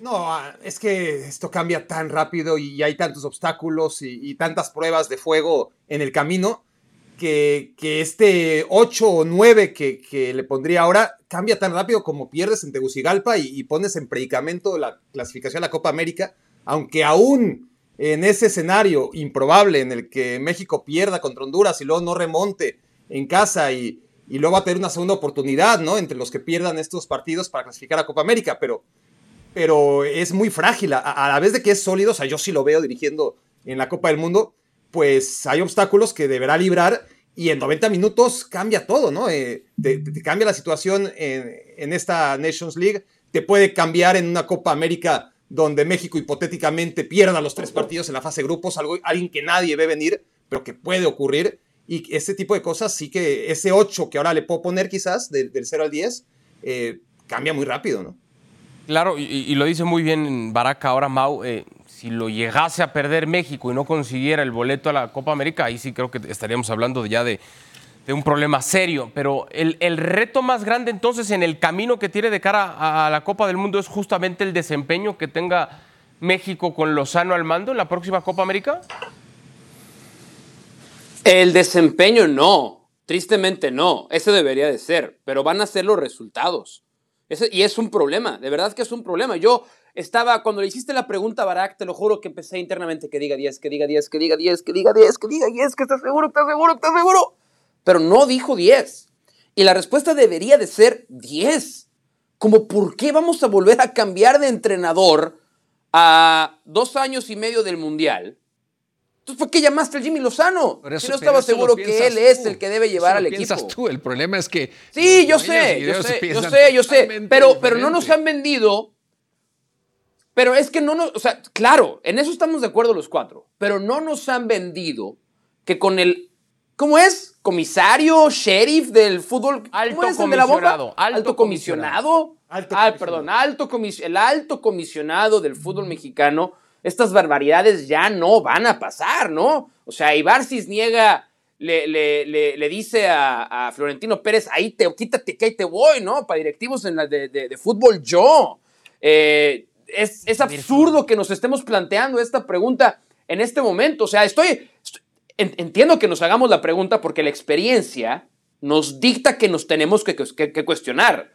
No, ah, es que esto cambia tan rápido y hay tantos obstáculos y, y tantas pruebas de fuego en el camino que, este 8 o 9 que, que le pondría ahora cambia tan rápido como pierdes en Tegucigalpa y, pones en predicamento la clasificación a la Copa América, aunque aún en ese escenario improbable en el que México pierda contra Honduras y luego no remonte en casa y, y luego va a tener una segunda oportunidad, ¿no? Entre los que pierdan estos partidos para clasificar a Copa América, pero pero es muy frágil. A, a la vez de que es sólido, o sea, yo sí lo veo dirigiendo en la Copa del Mundo, pues hay obstáculos que deberá librar y en 90 minutos cambia todo, ¿no? Eh, te, cambia la situación en, esta Nations League, te puede cambiar en una Copa América donde México hipotéticamente pierda los tres partidos en la fase de grupos, algo, alguien que nadie ve venir, pero que puede ocurrir. Y ese tipo de cosas sí que ese 8 que ahora le puedo poner quizás, del, del 0 al 10, eh, cambia muy rápido, ¿no? Claro, y, lo dice muy bien Barack ahora, Mau. eh, si lo llegase a perder México y no consiguiera el boleto a la Copa América, ahí sí creo que estaríamos hablando ya de, un problema serio. Pero el, reto más grande entonces en el camino que tiene de cara a, la Copa del Mundo es justamente el desempeño que tenga México con Lozano al mando en la próxima Copa América. El desempeño no, tristemente no, eso debería de ser, pero van a ser los resultados. Ese- y es un problema, de verdad que es un problema. Yo estaba, cuando le hiciste la pregunta a Barack, te lo juro que empecé internamente que diga 10, que diga 10, que diga 10, que diga 10, que diga 10, que estás seguro, estás seguro, estás seguro. Pero no dijo 10. Y la respuesta debería de ser 10. Como, ¿por qué vamos a volver a cambiar de entrenador a dos años y medio del Mundial? Entonces, ¿por qué llamaste al Jimmy Lozano? Pero si eso- no estaba seguro que piensas él es el que debe llevar al piensas equipo. tú, el problema es que... Sí, yo sé, yo sé, yo sé, yo sé. Pero, pero no nos han vendido. Pero es que no nos. O sea, claro, en eso estamos de acuerdo los cuatro. Pero no nos han vendido que con el. ¿Cómo es? Comisario, sheriff del fútbol. Alto ¿Cómo es el de la bomba? comisionado, alto Alto comisionado. Alto ah, comisionado. perdón, alto comis- el alto comisionado del fútbol mexicano. Estas barbaridades ya no van a pasar, ¿no? O sea, Ibar Cisniega le, le, le, le dice a, a Florentino Pérez, ahí te, quítate que ahí te voy, ¿no? Para directivos en la de, de- de fútbol yo. Eh, es, es absurdo que nos estemos planteando esta pregunta en este momento. O sea, estoy, estoy- en- entiendo que nos hagamos la pregunta porque la experiencia nos dicta que nos tenemos que, que- que cuestionar.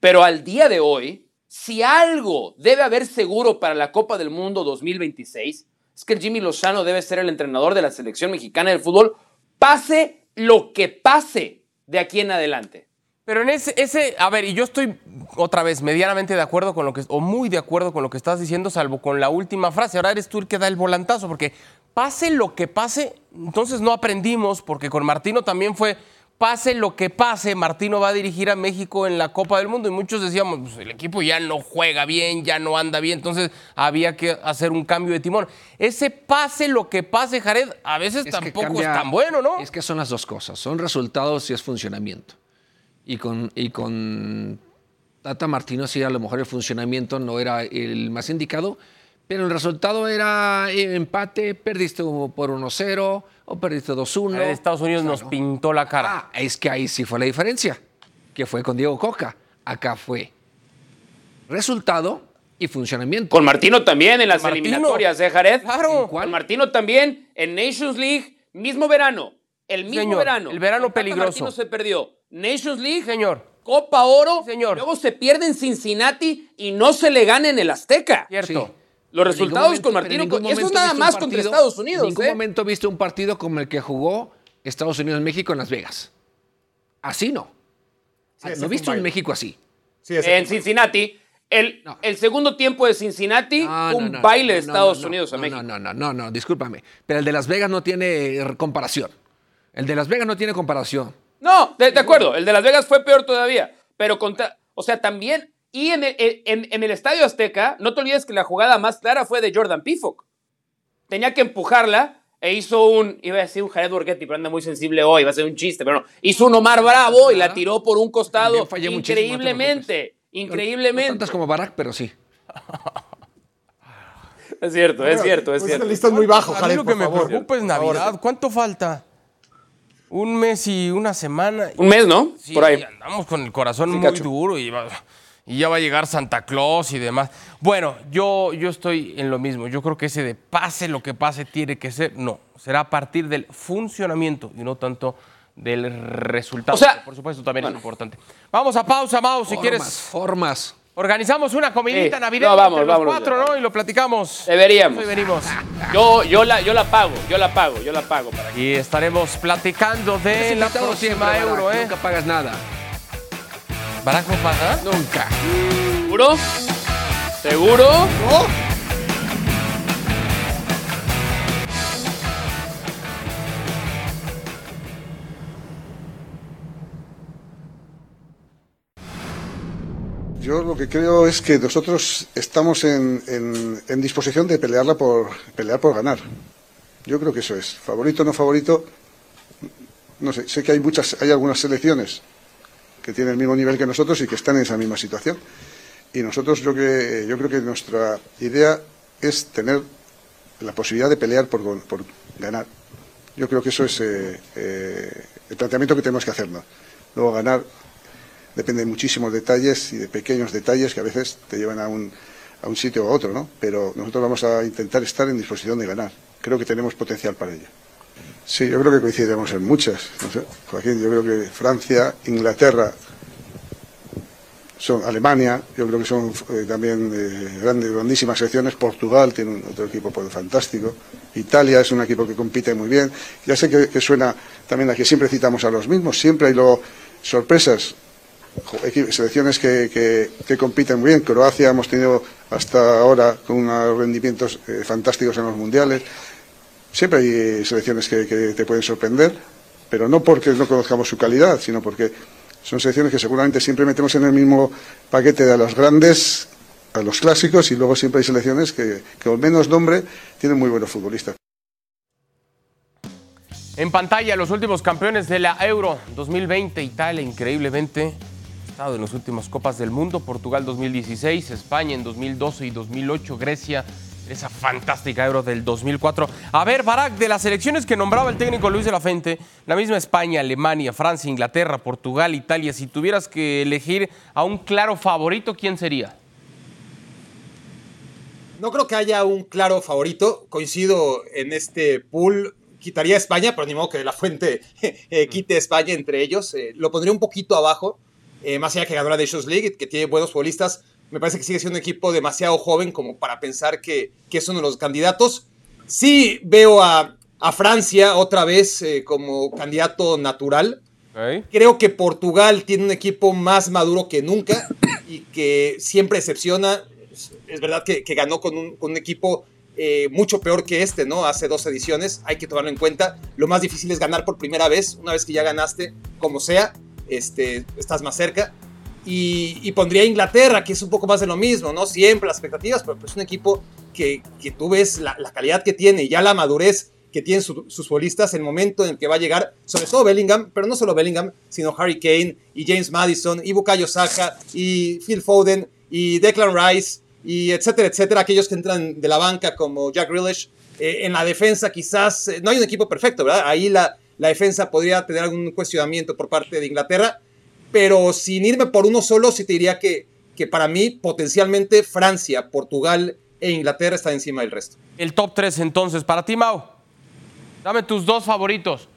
Pero al día de hoy, si algo debe haber seguro para la Copa del Mundo 2026, es que Jimmy Lozano debe ser el entrenador de la selección mexicana del fútbol, pase lo que pase de aquí en adelante. Pero en ese, ese, a ver, y yo estoy otra vez medianamente de acuerdo con lo que, o muy de acuerdo con lo que estás diciendo, salvo con la última frase. Ahora eres tú el que da el volantazo, porque pase lo que pase, entonces no aprendimos, porque con Martino también fue pase lo que pase, Martino va a dirigir a México en la Copa del Mundo y muchos decíamos, pues, el equipo ya no juega bien, ya no anda bien, entonces había que hacer un cambio de timón. Ese pase lo que pase, Jared, a veces Es tampoco cambia- es tan bueno, ¿no? Es que son las dos cosas, son resultados y es funcionamiento. Y con, y con Tata Martino sí, a lo mejor el funcionamiento no era el más indicado, pero el resultado era eh, empate, perdiste por 1-0 o perdiste 2-1. Jared, Estados Unidos nos pintó la cara. Ah, es que ahí sí fue la diferencia, que fue con Diego Coca. Acá fue resultado y funcionamiento. Con Martino también en las Martino. eliminatorias, ¿eh, Jared? Claro. Con Martino también en Nations League, mismo verano. El mismo Señor, verano. el verano peligroso. Martino se perdió. Nations League, Señor, Copa Oro. Señor. Luego se pierde en Cincinnati y no se le gana en el Azteca. cierto. Sí. Los resultados ningún con momento- Martino. eso es momento nada más contra Estados Unidos. En ningún ¿eh? momento viste un partido como el que jugó Estados Unidos-México en Las Vegas. Así no. Sí, no fue viste un. México así. Sí, En Cincinnati. El, No. el segundo tiempo de Cincinnati, No, un no, no, baile de Estados no, Unidos a no, México. No, no, no, no, discúlpame. Pero el de Las Vegas no tiene eh, comparación. El de Las Vegas no tiene comparación. No, de, de acuerdo. El de Las Vegas fue peor todavía. Pero contra. O sea, también. Y en el, en- en el Estadio Azteca, no te olvides que la jugada más clara fue de Jordan Pifok. Tenía que empujarla e hizo un. Iba a decir un Jared Borghetti, pero anda muy sensible hoy, va a ser un chiste, pero no. Hizo un Omar Bravo y la tiró por un costado También fallé muchísimo, no te increíblemente. No Increíblemente. tantas como Barack, pero sí. [LAUGHS] Es cierto, es cierto, es Pues cierto. esta lista es muy bajo, A mí Jared, lo que por me favor. preocupa es. Navidad. ¿Cuánto falta? Un mes y una semana. Un mes, ¿no? Sí, por ahí. andamos con el corazón Sí, muy cacho. duro y, va- y ya va a llegar Santa Claus y demás. Bueno, yo, yo estoy en lo mismo. Yo creo que ese de pase lo que pase tiene que ser, no, será a partir del funcionamiento y no tanto del resultado. O sea, que por supuesto también es importante. Vamos a pausa, Mau, si quieres. Formas. Organizamos una comidita Sí. navideña No, vamos, entre los cuatro, ya. ¿no? Y lo platicamos. Deberíamos. Hoy venimos. Yo, yo, la, yo la pago, yo la pago, yo la pago para. Y estaremos platicando de la próxima siempre, euro, Barack, ¿eh? Nunca pagas nada. ¿Barack no paga? Nunca. ¿Seguro? ¿Seguro? Yo lo que creo es que nosotros estamos en, disposición de pelearla por pelear por ganar. Yo creo que eso es. Favorito o no favorito, no sé. Sé que hay muchas, hay algunas selecciones que tienen el mismo nivel que nosotros y que están en esa misma situación. Y nosotros yo que yo creo que nuestra idea es tener la posibilidad de pelear por ganar. Yo creo que eso es eh, eh, el planteamiento que tenemos que hacernos. Luego ganar depende de muchísimos detalles y de pequeños detalles que a veces te llevan a un, a un sitio u otro, ¿no? Pero nosotros vamos a intentar estar en disposición de ganar. Creo que tenemos potencial para ello. Sí, yo creo que coincidiremos en muchas. Joaquín, yo creo que Francia, Inglaterra, son Alemania, yo creo que son eh, también eh, grandes, grandísimas selecciones. Portugal tiene un- otro equipo pues, fantástico. Italia es un equipo que compite muy bien. Ya sé que, que suena también a que siempre citamos a los mismos, siempre hay luego sorpresas. Selecciones que, que- compiten muy bien. Croacia hemos tenido hasta ahora con unos rendimientos eh, fantásticos en los mundiales. Siempre hay eh, selecciones que, que te pueden sorprender, pero no porque no conozcamos su calidad, sino porque son selecciones que seguramente siempre metemos en el mismo paquete de los grandes, a los clásicos, y luego siempre hay selecciones que, que con menos nombre tienen muy buenos futbolistas. En pantalla, los últimos campeones de la Euro 2020. Italia, increíblemente, en las últimas Copas del Mundo. Portugal 2016, España en 2012 y 2008, Grecia, esa fantástica Euro del 2004. A ver, Barak, de las selecciones que nombraba el técnico Luis de la Fuente, la misma España, Alemania, Francia, Inglaterra, Portugal, Italia, si tuvieras que elegir a un claro favorito, ¿quién sería? No creo que haya un claro favorito. Coincido en este pool. Quitaría España, pero ni modo que de la fuente [LAUGHS] eh, quite España entre ellos. Eh, lo pondría un poquito abajo. Eh, más allá que ganó la Nations League, que tiene buenos futbolistas. Me parece que sigue siendo un equipo demasiado joven como para pensar que, que es uno de los candidatos. Sí veo a, a Francia otra vez eh, como candidato natural. Creo que Portugal tiene un equipo más maduro que nunca y que siempre decepciona. Es, es verdad que, que ganó con un, con un equipo eh, mucho peor que este, ¿no? Hace dos ediciones, hay que tomarlo en cuenta. Lo más difícil es ganar por primera vez, una vez que ya ganaste, como sea, este, estás más cerca. Y, pondría Inglaterra, que es un poco más de lo mismo, ¿no? Siempre las expectativas, pero es un equipo que, que tú ves la, calidad que tiene ya la madurez que tienen sus futbolistas, el momento en el que va a llegar, sobre todo Bellingham, pero no solo Bellingham, sino Harry Kane y James Madison y Bukayo Saka y Phil Foden y Declan Rice y etcétera, etcétera, aquellos que entran de la banca como Jack Grealish. Eh, en la defensa quizás, eh, no hay un equipo perfecto, ¿verdad? Ahí la, la defensa podría tener algún cuestionamiento por parte de Inglaterra, pero sin irme por uno solo, sí te diría que, que para mí potencialmente Francia, Portugal e Inglaterra están encima del resto. El top 3 entonces, para ti, Mau. Dame tus dos favoritos.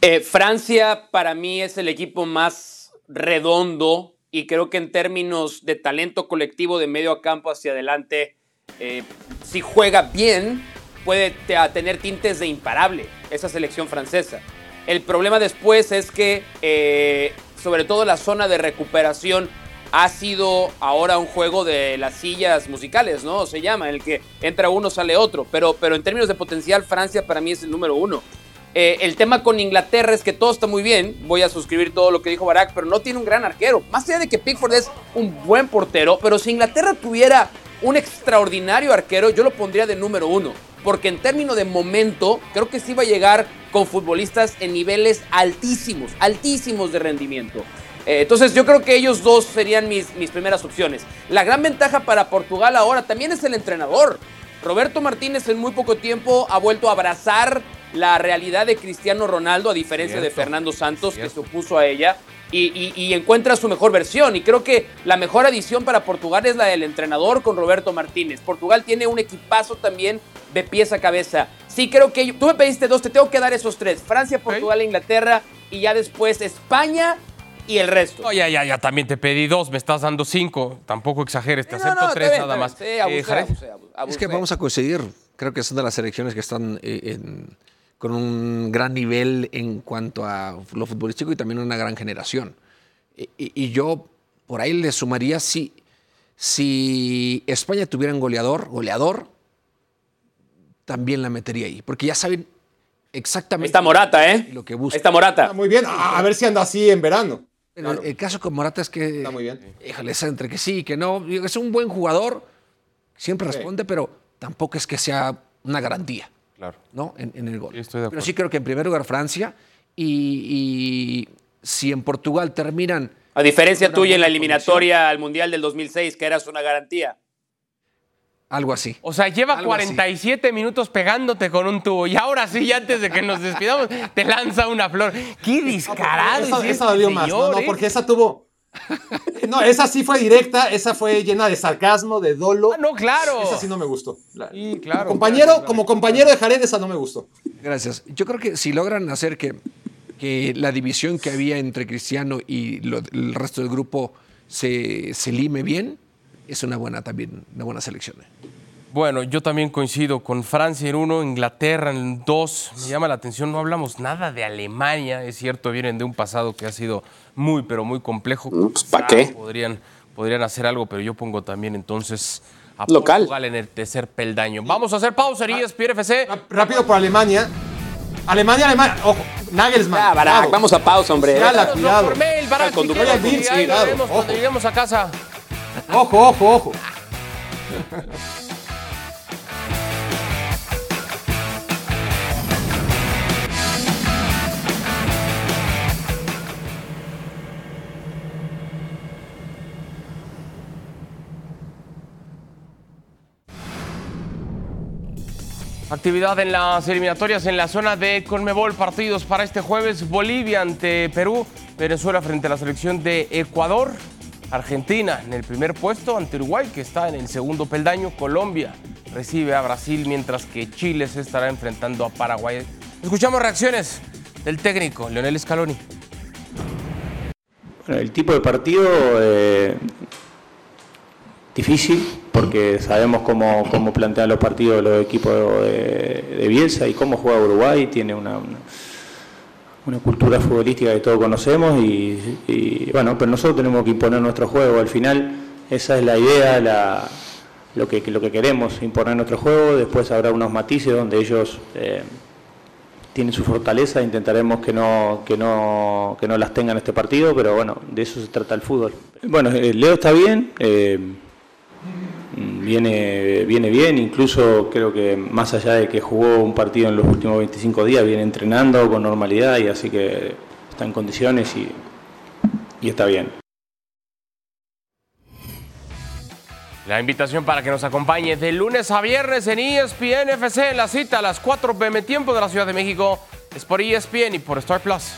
Eh, Francia para mí es el equipo más redondo y creo que en términos de talento colectivo de medio a campo hacia adelante, eh, si juega bien, puede tener tintes de imparable esa selección francesa. El problema después es que, eh, sobre todo la zona de recuperación, ha sido ahora un juego de las sillas musicales, ¿no? Se llama, en el que entra uno, sale otro. Pero, pero en términos de potencial, Francia para mí es el número uno. Eh, el tema con Inglaterra es que todo está muy bien. Voy a suscribir todo lo que dijo Barack, pero no tiene un gran arquero. Más allá de que Pickford es un buen portero, pero si Inglaterra tuviera un extraordinario arquero, yo lo pondría de número uno. Porque en términos de momento, creo que sí va a llegar con futbolistas en niveles altísimos, altísimos de rendimiento. Eh, entonces yo creo que ellos dos serían mis, mis primeras opciones. La gran ventaja para Portugal ahora también es el entrenador. Roberto Martínez en muy poco tiempo ha vuelto a abrazar la realidad de Cristiano Ronaldo, a diferencia de Fernando Santos, que se opuso a ella, y, encuentra su mejor versión. Y creo que la mejor adición para Portugal es la del entrenador con Roberto Martínez. Portugal tiene un equipazo también de pies a cabeza. Sí, creo que tú me pediste dos, te tengo que dar esos tres. Francia, Portugal e Inglaterra, y ya después España y el resto. No, ya, ya, ya, también te pedí dos, me estás dando cinco. Tampoco exageres, te acepto tres nada más. Sí, abusé, es que vamos a conseguir, creo que son de las selecciones que están eh, en con un gran nivel en cuanto a lo futbolístico y también una gran generación. Y, yo por ahí le sumaría si, si España tuviera un goleador, goleador, también la metería ahí, porque ya saben exactamente. Está Morata, ¿eh? Lo que busca. Está Morata. muy bien, a, ver si anda así en verano. El caso con Morata es que. Está muy bien. Híjole, entre que sí, que no. Es un buen jugador, siempre responde, pero tampoco es que sea una garantía. ¿no? En, el gol. Pero sí creo que en primer lugar Francia y, si en Portugal terminan... A diferencia tuya en la eliminatoria al Mundial del 2006, que eras una garantía. Algo así. O sea, lleva 47 minutos pegándote con un tubo. Y ahora sí, antes de que nos despidamos, te lanza una flor. ¡Qué descarado! Esa, esa dolió más, ¿no? ¿eh? porque esa tuvo no, esa sí fue directa, esa fue llena de sarcasmo, de dolo. Ah, no, claro. Esa sí no me gustó. Sí, claro. Como compañero, como compañero de Jared, esa no me gustó. Gracias. Yo creo que si logran hacer que, que la división que había entre Cristiano y el resto del grupo se, se lime bien, es una buena también, una buena selección. Bueno, yo también coincido con Francia en uno, Inglaterra en dos. Me llama la atención, no hablamos nada de Alemania. Es cierto, vienen de un pasado que ha sido muy, pero muy complejo. Pues, ¿Para qué? Podrían, podrían hacer algo, pero yo pongo también entonces a Local. Portugal en el tercer peldaño. Vamos a hacer pausa, Pierre FC. Rápido por Alemania. Alemania, Alemania. Ojo, Nagelsmann. Ya, vamos a pausa, hombre. Cuidado, cuidado. Por mail, Barack, si quieres, ahí lo cuando lleguemos a casa. Ojo, ojo, ojo. Actividad en las eliminatorias en la zona de Conmebol. Partidos para este jueves. Bolivia ante Perú. Venezuela frente a la selección de Ecuador. Argentina en el primer puesto ante Uruguay, que está en el segundo peldaño. Colombia recibe a Brasil, mientras que Chile se estará enfrentando a Paraguay. Escuchamos reacciones del técnico Leonel Scaloni. el tipo de partido eh, difícil, porque sabemos cómo, cómo plantean los partidos los equipos de, Bielsa y cómo juega Uruguay, tiene una, cultura futbolística que todos conocemos y, bueno, pero nosotros tenemos que imponer nuestro juego, al final esa es la idea, la, lo que, lo que queremos imponer nuestro juego. Después habrá unos matices donde ellos eh, tienen su fortaleza. Intentaremos que no, que, no, que no las tengan este partido, pero bueno, de eso se trata el fútbol. Bueno, eh, Leo está bien. eh, Viene, viene bien, incluso creo que más allá de que jugó un partido en los últimos 25 días, viene entrenando con normalidad y así que está en condiciones y, y está bien. La invitación para que nos acompañe de lunes a viernes en ESPN FC, la cita a las 4 pm tiempo de la Ciudad de México, es por ESPN y por Star Plus.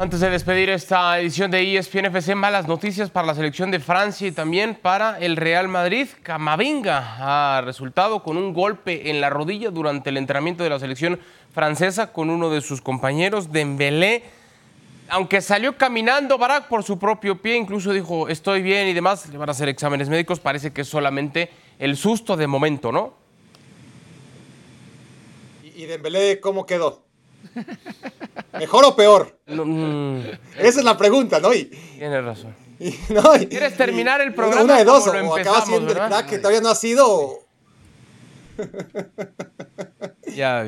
Antes de despedir esta edición de ESPN FC, malas noticias para la selección de Francia y también para el Real Madrid. Camavinga ha resultado con un golpe en la rodilla durante el entrenamiento de la selección francesa con uno de sus compañeros, Dembélé. Aunque salió caminando Barak por su propio pie, incluso dijo estoy bien y demás, le van a hacer exámenes médicos, parece que es solamente el susto de momento, ¿no? ¿Y, y Dembélé cómo quedó? ¿Mejor o peor? mm. Esa es la pregunta, ¿no? Y, Tienes razón. y- no, y- ¿Quieres terminar el programa Una de dos, o acaba empezamos, siendo el verdad? crack que todavía no ha sido. o- Ya,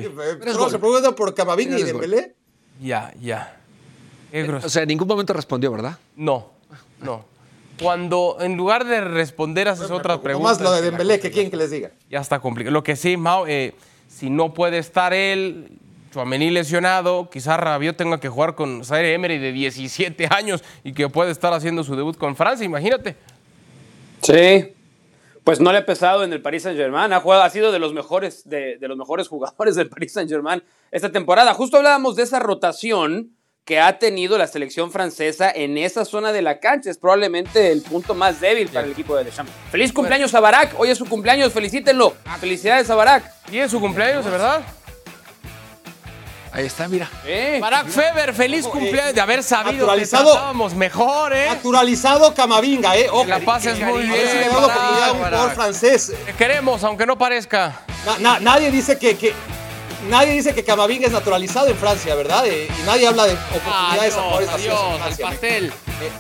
Solo se pregunta por Camavinga y. Dembélé. ya, ya. Qué grosero. O sea, en ningún momento respondió, ¿verdad? No, no. Cuando en lugar de responder haces otras preguntas. Más lo de Dembélé, que quieren que les diga. Ya está complicado. Lo que sí, Mao, eh, si no puede estar él, Chuamení lesionado, quizás Rabiot tenga que jugar con Zaire Emery de 17 años y que puede estar haciendo su debut con Francia, imagínate. Sí. Pues no le ha pesado en el Paris Saint Germain. Ha, jugado, ha sido de los mejores, de, de los mejores jugadores [LAUGHS] del Paris Saint Germain esta temporada. Justo hablábamos de esa rotación que ha tenido la selección francesa en esa zona de la cancha. Es probablemente el punto más débil para el equipo de Deschamps. Feliz cumpleaños a Barak. Hoy es su cumpleaños. Felicítenlo. Felicidades a Barak. ¿Y es su cumpleaños, de verdad? Ahí está, mira. Eh, Barack Feber, feliz cumpleaños de haber sabido que tratábamos mejor, ¿eh? Naturalizado Camavinga, ¿eh? Ojo, la pases muy a bien, le da la oportunidad a un francés. Te queremos, aunque no parezca. Na- na- nadie dice que, que- nadie dice que Camavinga es naturalizado en Francia, ¿verdad? Eh, y nadie habla de oportunidades a Adiós, jugadores nacidos en adiós, el Francia. pastel. Eh,